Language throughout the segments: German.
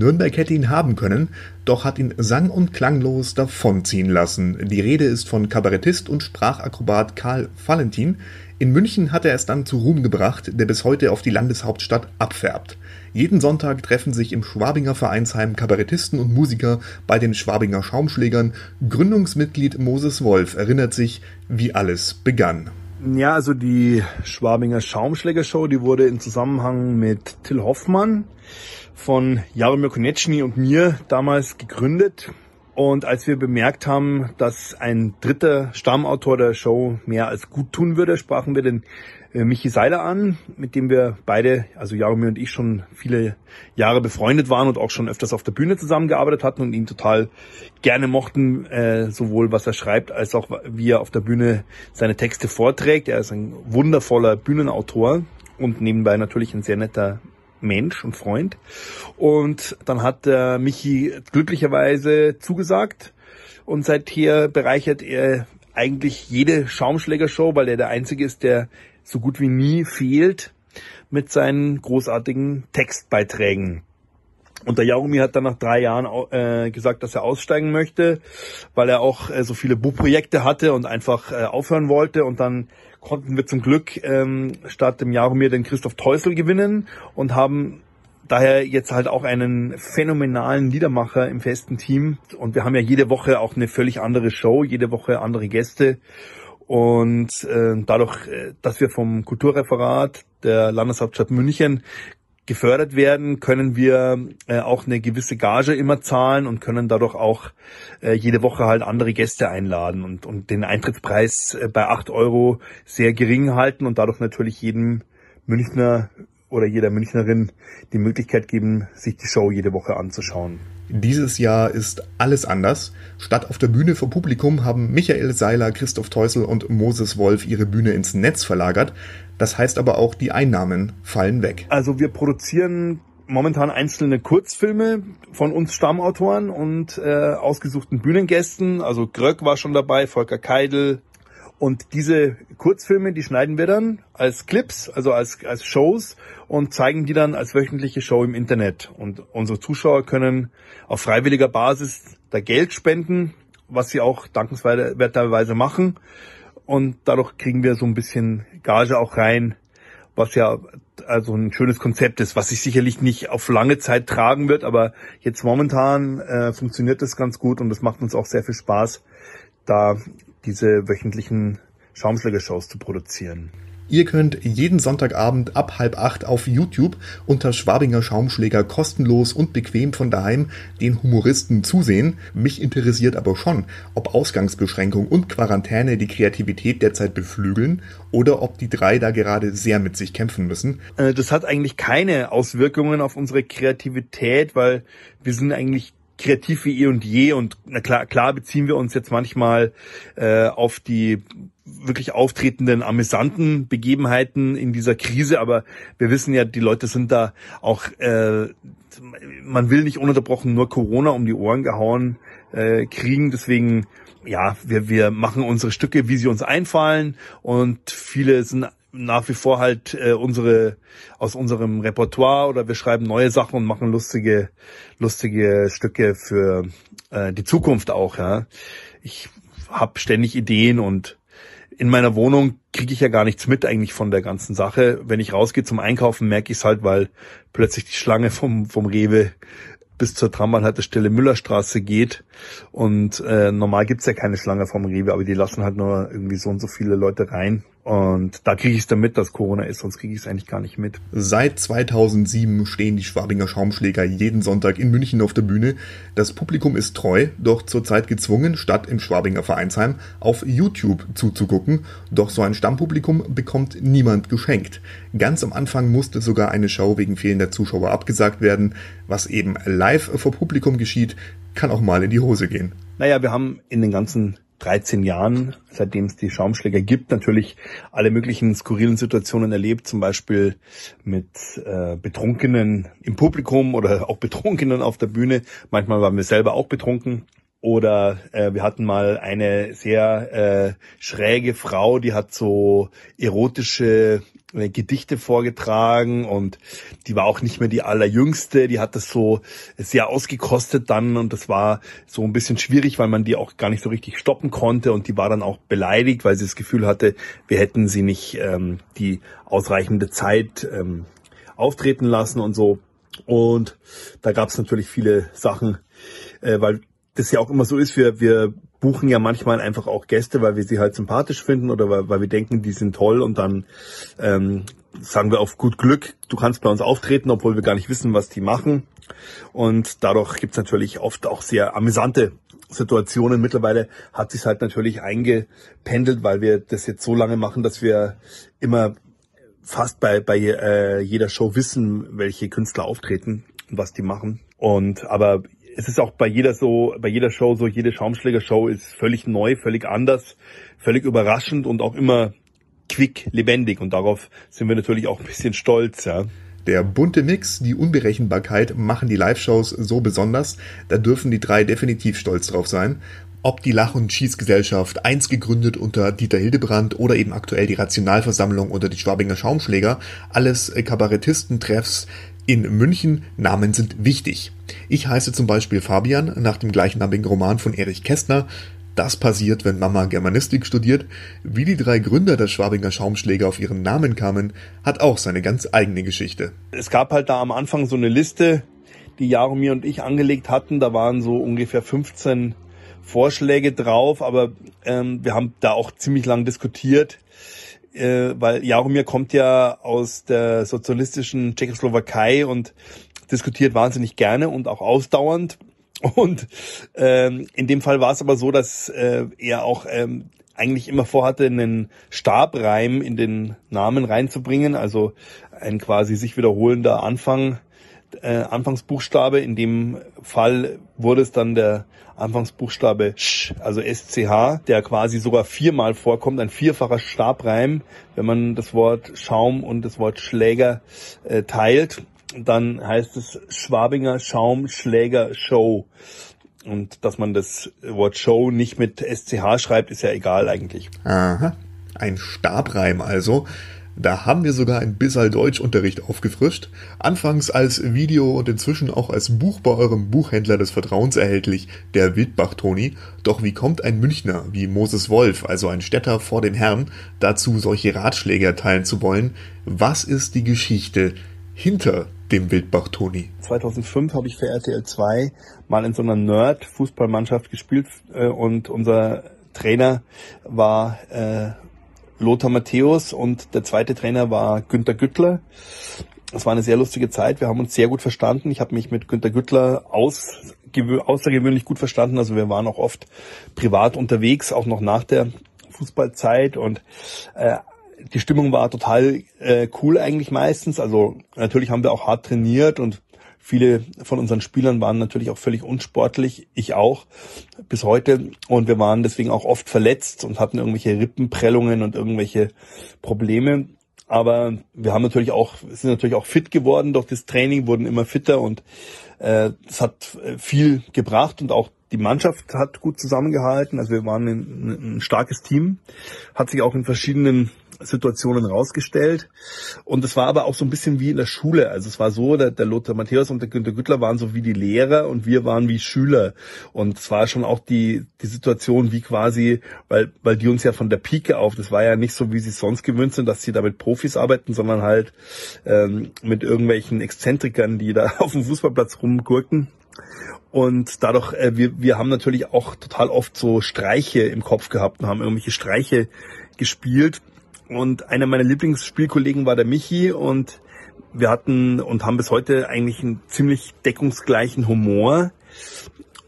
Nürnberg hätte ihn haben können, doch hat ihn sang- und klanglos davonziehen lassen. Die Rede ist von Kabarettist und Sprachakrobat Karl Valentin. In München hat er es dann zu Ruhm gebracht, der bis heute auf die Landeshauptstadt abfärbt. Jeden Sonntag treffen sich im Schwabinger Vereinsheim Kabarettisten und Musiker bei den Schwabinger Schaumschlägern. Gründungsmitglied Moses Wolf erinnert sich, wie alles begann. Ja, also die Schwabinger Schaumschlägershow, die wurde in Zusammenhang mit Till Hoffmann von Jaromir Konechny und mir damals gegründet. Und als wir bemerkt haben, dass ein dritter Stammautor der Show mehr als gut tun würde, sprachen wir den äh, Michi Seiler an, mit dem wir beide, also Jaromir und ich, schon viele Jahre befreundet waren und auch schon öfters auf der Bühne zusammengearbeitet hatten und ihn total gerne mochten, äh, sowohl was er schreibt, als auch wie er auf der Bühne seine Texte vorträgt. Er ist ein wundervoller Bühnenautor und nebenbei natürlich ein sehr netter Mensch und Freund. Und dann hat äh, Michi glücklicherweise zugesagt und seither bereichert er eigentlich jede Schaumschlägershow, weil er der Einzige ist, der so gut wie nie fehlt mit seinen großartigen Textbeiträgen. Und der Jaromir hat dann nach drei Jahren äh, gesagt, dass er aussteigen möchte, weil er auch äh, so viele Buchprojekte hatte und einfach äh, aufhören wollte. Und dann konnten wir zum Glück ähm, statt dem Jaromir den Christoph Teusel gewinnen und haben daher jetzt halt auch einen phänomenalen Liedermacher im festen Team. Und wir haben ja jede Woche auch eine völlig andere Show, jede Woche andere Gäste. Und äh, dadurch, äh, dass wir vom Kulturreferat der Landeshauptstadt München gefördert werden, können wir äh, auch eine gewisse Gage immer zahlen und können dadurch auch äh, jede Woche halt andere Gäste einladen und, und den Eintrittspreis äh, bei acht Euro sehr gering halten und dadurch natürlich jedem Münchner oder jeder Münchnerin die Möglichkeit geben, sich die Show jede Woche anzuschauen. Dieses Jahr ist alles anders. Statt auf der Bühne vor Publikum haben Michael Seiler, Christoph Teusel und Moses Wolf ihre Bühne ins Netz verlagert. Das heißt aber auch, die Einnahmen fallen weg. Also wir produzieren momentan einzelne Kurzfilme von uns Stammautoren und äh, ausgesuchten Bühnengästen. Also Gröck war schon dabei, Volker Keidel, und diese Kurzfilme, die schneiden wir dann als Clips, also als, als Shows und zeigen die dann als wöchentliche Show im Internet. Und unsere Zuschauer können auf freiwilliger Basis da Geld spenden, was sie auch dankenswerterweise machen. Und dadurch kriegen wir so ein bisschen Gage auch rein, was ja also ein schönes Konzept ist, was sich sicherlich nicht auf lange Zeit tragen wird, aber jetzt momentan äh, funktioniert das ganz gut und es macht uns auch sehr viel Spaß, da diese wöchentlichen Schaumschlägershows zu produzieren. Ihr könnt jeden Sonntagabend ab halb acht auf YouTube unter Schwabinger Schaumschläger kostenlos und bequem von daheim den Humoristen zusehen. Mich interessiert aber schon, ob Ausgangsbeschränkung und Quarantäne die Kreativität derzeit beflügeln oder ob die drei da gerade sehr mit sich kämpfen müssen. Äh, das hat eigentlich keine Auswirkungen auf unsere Kreativität, weil wir sind eigentlich kreativ wie eh und je und na klar, klar beziehen wir uns jetzt manchmal äh, auf die wirklich auftretenden amüsanten Begebenheiten in dieser Krise, aber wir wissen ja, die Leute sind da auch, äh, man will nicht ununterbrochen nur Corona um die Ohren gehauen äh, kriegen, deswegen ja, wir, wir machen unsere Stücke, wie sie uns einfallen und viele sind nach wie vor halt äh, unsere aus unserem Repertoire oder wir schreiben neue Sachen und machen lustige lustige Stücke für äh, die Zukunft auch. Ja, ich habe ständig Ideen und in meiner Wohnung kriege ich ja gar nichts mit eigentlich von der ganzen Sache. Wenn ich rausgehe zum Einkaufen, merke ich es halt, weil plötzlich die Schlange vom vom Rewe bis zur Trambahnhaltestelle Müllerstraße geht. Und äh, normal gibt's ja keine Schlange vom Rewe, aber die lassen halt nur irgendwie so und so viele Leute rein. Und da kriege ich es dann mit, dass Corona ist, sonst kriege ich es eigentlich gar nicht mit. Seit 2007 stehen die Schwabinger Schaumschläger jeden Sonntag in München auf der Bühne. Das Publikum ist treu, doch zurzeit gezwungen, statt im Schwabinger Vereinsheim auf YouTube zuzugucken. Doch so ein Stammpublikum bekommt niemand geschenkt. Ganz am Anfang musste sogar eine Show wegen fehlender Zuschauer abgesagt werden. Was eben live vor Publikum geschieht, kann auch mal in die Hose gehen. Naja, wir haben in den ganzen 13 Jahren, seitdem es die Schaumschläger gibt, natürlich alle möglichen skurrilen Situationen erlebt, zum Beispiel mit äh, Betrunkenen im Publikum oder auch Betrunkenen auf der Bühne. Manchmal waren wir selber auch betrunken. Oder äh, wir hatten mal eine sehr äh, schräge Frau, die hat so erotische äh, Gedichte vorgetragen und die war auch nicht mehr die allerjüngste, die hat das so sehr ausgekostet dann und das war so ein bisschen schwierig, weil man die auch gar nicht so richtig stoppen konnte und die war dann auch beleidigt, weil sie das Gefühl hatte, wir hätten sie nicht ähm, die ausreichende Zeit ähm, auftreten lassen und so. Und da gab es natürlich viele Sachen, äh, weil das ja auch immer so ist, wir, wir buchen ja manchmal einfach auch Gäste, weil wir sie halt sympathisch finden oder weil, weil wir denken, die sind toll und dann ähm, sagen wir auf gut Glück, du kannst bei uns auftreten, obwohl wir gar nicht wissen, was die machen. Und dadurch gibt's natürlich oft auch sehr amüsante Situationen. Mittlerweile hat sich halt natürlich eingependelt, weil wir das jetzt so lange machen, dass wir immer fast bei, bei äh, jeder Show wissen, welche Künstler auftreten und was die machen. Und aber es ist auch bei jeder so, bei jeder Show so, jede Schaumschläger-Show ist völlig neu, völlig anders, völlig überraschend und auch immer quick, lebendig. Und darauf sind wir natürlich auch ein bisschen stolz, ja. Der bunte Mix, die Unberechenbarkeit machen die Live-Shows so besonders, da dürfen die drei definitiv stolz drauf sein. Ob die Lach- und Schießgesellschaft, einst gegründet unter Dieter Hildebrand oder eben aktuell die Rationalversammlung oder die Schwabinger Schaumschläger, alles Kabarettisten-Treffs, in München Namen sind wichtig. Ich heiße zum Beispiel Fabian nach dem gleichnamigen Roman von Erich Kästner. Das passiert, wenn Mama Germanistik studiert. Wie die drei Gründer der Schwabinger Schaumschläger auf ihren Namen kamen, hat auch seine ganz eigene Geschichte. Es gab halt da am Anfang so eine Liste, die Jaromir und ich angelegt hatten. Da waren so ungefähr 15 Vorschläge drauf, aber ähm, wir haben da auch ziemlich lang diskutiert äh, weil Jaromir kommt ja aus der sozialistischen Tschechoslowakei und diskutiert wahnsinnig gerne und auch ausdauernd. Und ähm, in dem Fall war es aber so, dass äh, er auch ähm, eigentlich immer vorhatte, einen Stabreim in den Namen reinzubringen, also ein quasi sich wiederholender Anfang, äh, Anfangsbuchstabe. In dem Fall wurde es dann der Anfangsbuchstabe Sch, also SCH, der quasi sogar viermal vorkommt, ein vierfacher Stabreim, wenn man das Wort Schaum und das Wort Schläger äh, teilt, dann heißt es Schwabinger Schaumschläger Show. Und dass man das Wort Show nicht mit SCH schreibt, ist ja egal eigentlich. Aha, ein Stabreim also. Da haben wir sogar ein bisschen Deutschunterricht aufgefrischt. Anfangs als Video und inzwischen auch als Buch bei eurem Buchhändler des Vertrauens erhältlich, der Wildbach-Toni. Doch wie kommt ein Münchner wie Moses Wolf, also ein Städter vor dem Herrn, dazu, solche Ratschläge erteilen zu wollen? Was ist die Geschichte hinter dem Wildbach-Toni? 2005 habe ich für RTL 2 mal in so einer Nerd-Fußballmannschaft gespielt äh, und unser Trainer war äh, Lothar Matthäus und der zweite Trainer war Günter Güttler. Es war eine sehr lustige Zeit. Wir haben uns sehr gut verstanden. Ich habe mich mit Günter Güttler aus, außergewöhnlich gut verstanden. Also wir waren auch oft privat unterwegs, auch noch nach der Fußballzeit und äh, die Stimmung war total äh, cool eigentlich meistens. Also natürlich haben wir auch hart trainiert und Viele von unseren Spielern waren natürlich auch völlig unsportlich, ich auch bis heute. Und wir waren deswegen auch oft verletzt und hatten irgendwelche Rippenprellungen und irgendwelche Probleme. Aber wir haben natürlich auch, sind natürlich auch fit geworden durch das Training, wurden immer fitter und äh, es hat äh, viel gebracht und auch die Mannschaft hat gut zusammengehalten. Also wir waren ein, ein starkes Team, hat sich auch in verschiedenen Situationen rausgestellt. Und es war aber auch so ein bisschen wie in der Schule. Also es war so, der, der Lothar Matthäus und der Günter Güttler waren so wie die Lehrer und wir waren wie Schüler. Und es war schon auch die, die Situation wie quasi, weil, weil die uns ja von der Pike auf, das war ja nicht so, wie sie sonst gewöhnt sind, dass sie da mit Profis arbeiten, sondern halt ähm, mit irgendwelchen Exzentrikern, die da auf dem Fußballplatz rumgurken. Und dadurch, äh, wir, wir haben natürlich auch total oft so Streiche im Kopf gehabt und haben irgendwelche Streiche gespielt. Und einer meiner Lieblingsspielkollegen war der Michi und wir hatten und haben bis heute eigentlich einen ziemlich deckungsgleichen Humor.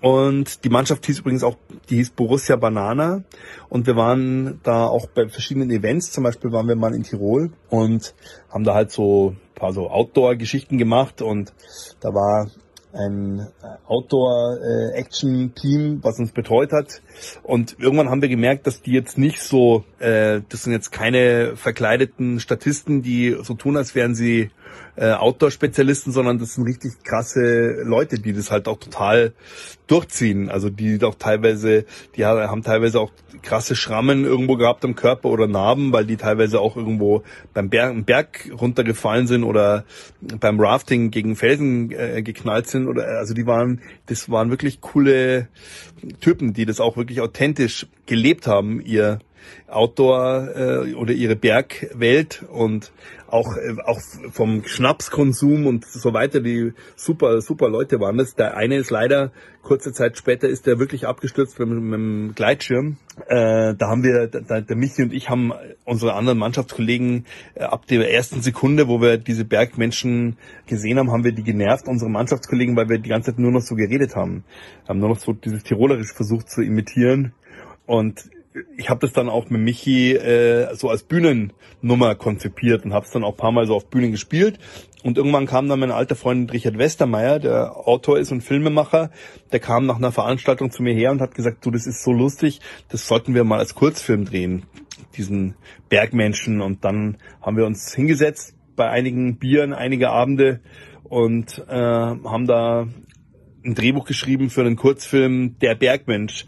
Und die Mannschaft hieß übrigens auch, die hieß Borussia Banana. Und wir waren da auch bei verschiedenen Events. Zum Beispiel waren wir mal in Tirol und haben da halt so ein paar so Outdoor-Geschichten gemacht. Und da war ein äh, Outdoor-Action-Team, was uns betreut hat. Und irgendwann haben wir gemerkt, dass die jetzt nicht so, äh, das sind jetzt keine verkleideten Statisten, die so tun, als wären sie äh, Outdoor-Spezialisten, sondern das sind richtig krasse Leute, die das halt auch total durchziehen. Also die doch teilweise, die haben teilweise auch krasse Schrammen irgendwo gehabt am Körper oder Narben, weil die teilweise auch irgendwo beim Berg, Berg runtergefallen sind oder beim Rafting gegen Felsen äh, geknallt sind oder also die waren, das waren wirklich coole Typen, die das auch wirklich authentisch gelebt haben, ihr Outdoor äh, oder ihre Bergwelt und auch äh, auch vom Schnapskonsum und so weiter, die super super Leute waren das. Der eine ist leider kurze Zeit später ist der wirklich abgestürzt mit, mit dem Gleitschirm. Äh, da haben wir, da, der Michi und ich haben unsere anderen Mannschaftskollegen äh, ab der ersten Sekunde, wo wir diese Bergmenschen gesehen haben, haben wir die genervt, unsere Mannschaftskollegen, weil wir die ganze Zeit nur noch so geredet haben. Haben nur noch so dieses Tirolerisch versucht zu imitieren. Und ich habe das dann auch mit Michi äh, so als Bühnennummer konzipiert und habe es dann auch paar Mal so auf Bühnen gespielt. Und irgendwann kam dann mein alter Freund Richard Westermeier, der Autor ist und Filmemacher, der kam nach einer Veranstaltung zu mir her und hat gesagt, du, das ist so lustig, das sollten wir mal als Kurzfilm drehen, diesen Bergmenschen. Und dann haben wir uns hingesetzt bei einigen Bieren, einige Abende und äh, haben da ein Drehbuch geschrieben für einen Kurzfilm Der Bergmensch.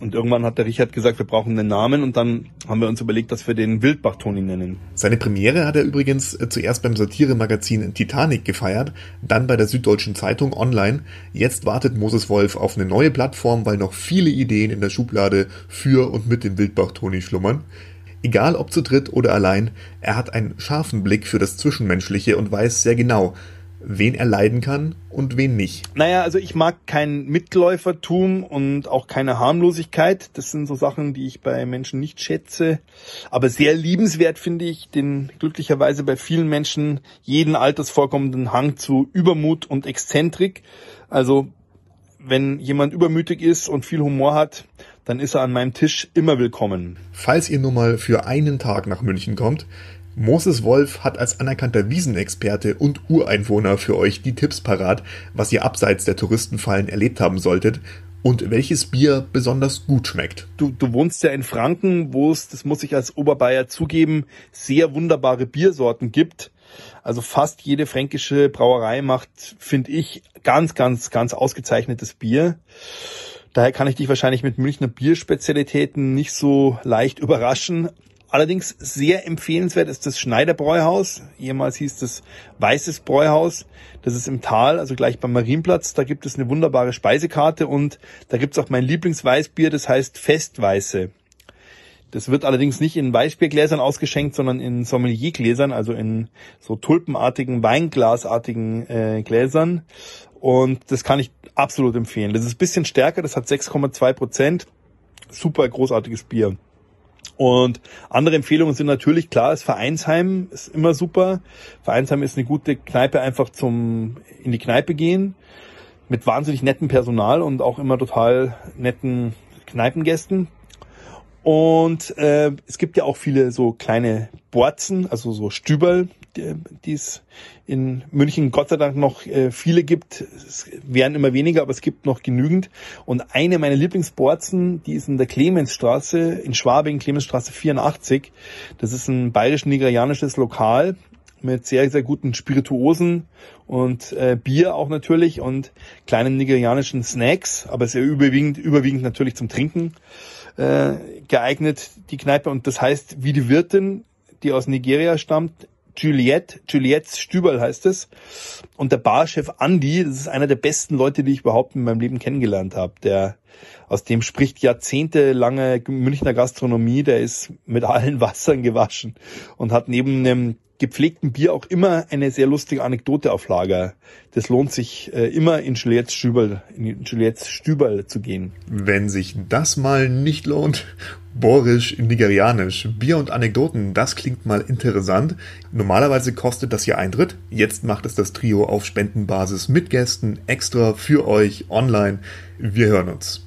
Und irgendwann hat der Richard gesagt, wir brauchen einen Namen und dann haben wir uns überlegt, dass wir den Wildbach-Toni nennen. Seine Premiere hat er übrigens äh, zuerst beim Satiremagazin Titanic gefeiert, dann bei der Süddeutschen Zeitung online. Jetzt wartet Moses Wolf auf eine neue Plattform, weil noch viele Ideen in der Schublade für und mit dem Wildbach-Toni schlummern. Egal ob zu dritt oder allein, er hat einen scharfen Blick für das Zwischenmenschliche und weiß sehr genau, wen er leiden kann und wen nicht. Naja, also ich mag kein Mitläufertum und auch keine Harmlosigkeit. Das sind so Sachen, die ich bei Menschen nicht schätze. Aber sehr liebenswert finde ich den glücklicherweise bei vielen Menschen jeden Alters vorkommenden Hang zu Übermut und Exzentrik. Also wenn jemand übermütig ist und viel Humor hat, dann ist er an meinem Tisch immer willkommen. Falls ihr nur mal für einen Tag nach München kommt, Moses Wolf hat als anerkannter Wiesenexperte und Ureinwohner für euch die Tipps parat, was ihr abseits der Touristenfallen erlebt haben solltet und welches Bier besonders gut schmeckt. Du, du wohnst ja in Franken, wo es, das muss ich als Oberbayer zugeben, sehr wunderbare Biersorten gibt. Also fast jede fränkische Brauerei macht, finde ich, ganz, ganz, ganz ausgezeichnetes Bier. Daher kann ich dich wahrscheinlich mit Münchner Bierspezialitäten nicht so leicht überraschen. Allerdings sehr empfehlenswert ist das Schneiderbräuhaus. Jemals hieß es Weißes Bräuhaus. Das ist im Tal, also gleich beim Marienplatz. Da gibt es eine wunderbare Speisekarte und da gibt es auch mein Lieblingsweißbier, das heißt Festweiße. Das wird allerdings nicht in Weißbiergläsern ausgeschenkt, sondern in Sommeliergläsern, also in so tulpenartigen, weinglasartigen äh, Gläsern. Und das kann ich absolut empfehlen. Das ist ein bisschen stärker, das hat 6,2 Prozent. Super großartiges Bier. Und andere Empfehlungen sind natürlich klar, das Vereinsheim ist immer super. Vereinsheim ist eine gute Kneipe einfach zum in die Kneipe gehen mit wahnsinnig nettem Personal und auch immer total netten Kneipengästen. Und äh, es gibt ja auch viele so kleine Borzen, also so Stüberl, die es in München Gott sei Dank noch äh, viele gibt. Es werden immer weniger, aber es gibt noch genügend. Und eine meiner Lieblingsborzen, die ist in der Clemensstraße, in Schwabing, Clemensstraße 84. Das ist ein bayerisch-nigerianisches Lokal mit sehr, sehr guten Spirituosen und äh, Bier auch natürlich und kleinen nigerianischen Snacks, aber sehr überwiegend, überwiegend natürlich zum Trinken äh, geeignet, die Kneipe. Und das heißt, wie die Wirtin, die aus Nigeria stammt, Juliette, Juliettes Stüberl heißt es. Und der Barchef Andy, das ist einer der besten Leute, die ich überhaupt in meinem Leben kennengelernt habe. Der, aus dem spricht jahrzehntelange Münchner Gastronomie, der ist mit allen Wassern gewaschen und hat neben einem gepflegten Bier auch immer eine sehr lustige Anekdote auf Lager. Das lohnt sich äh, immer in Juliettes Stüberl, in Juliettes Stüberl zu gehen. Wenn sich das mal nicht lohnt, Borisch, Nigerianisch, Bier und Anekdoten, das klingt mal interessant. Normalerweise kostet das hier Eintritt. Jetzt macht es das Trio auf Spendenbasis mit Gästen extra für euch online. Wir hören uns.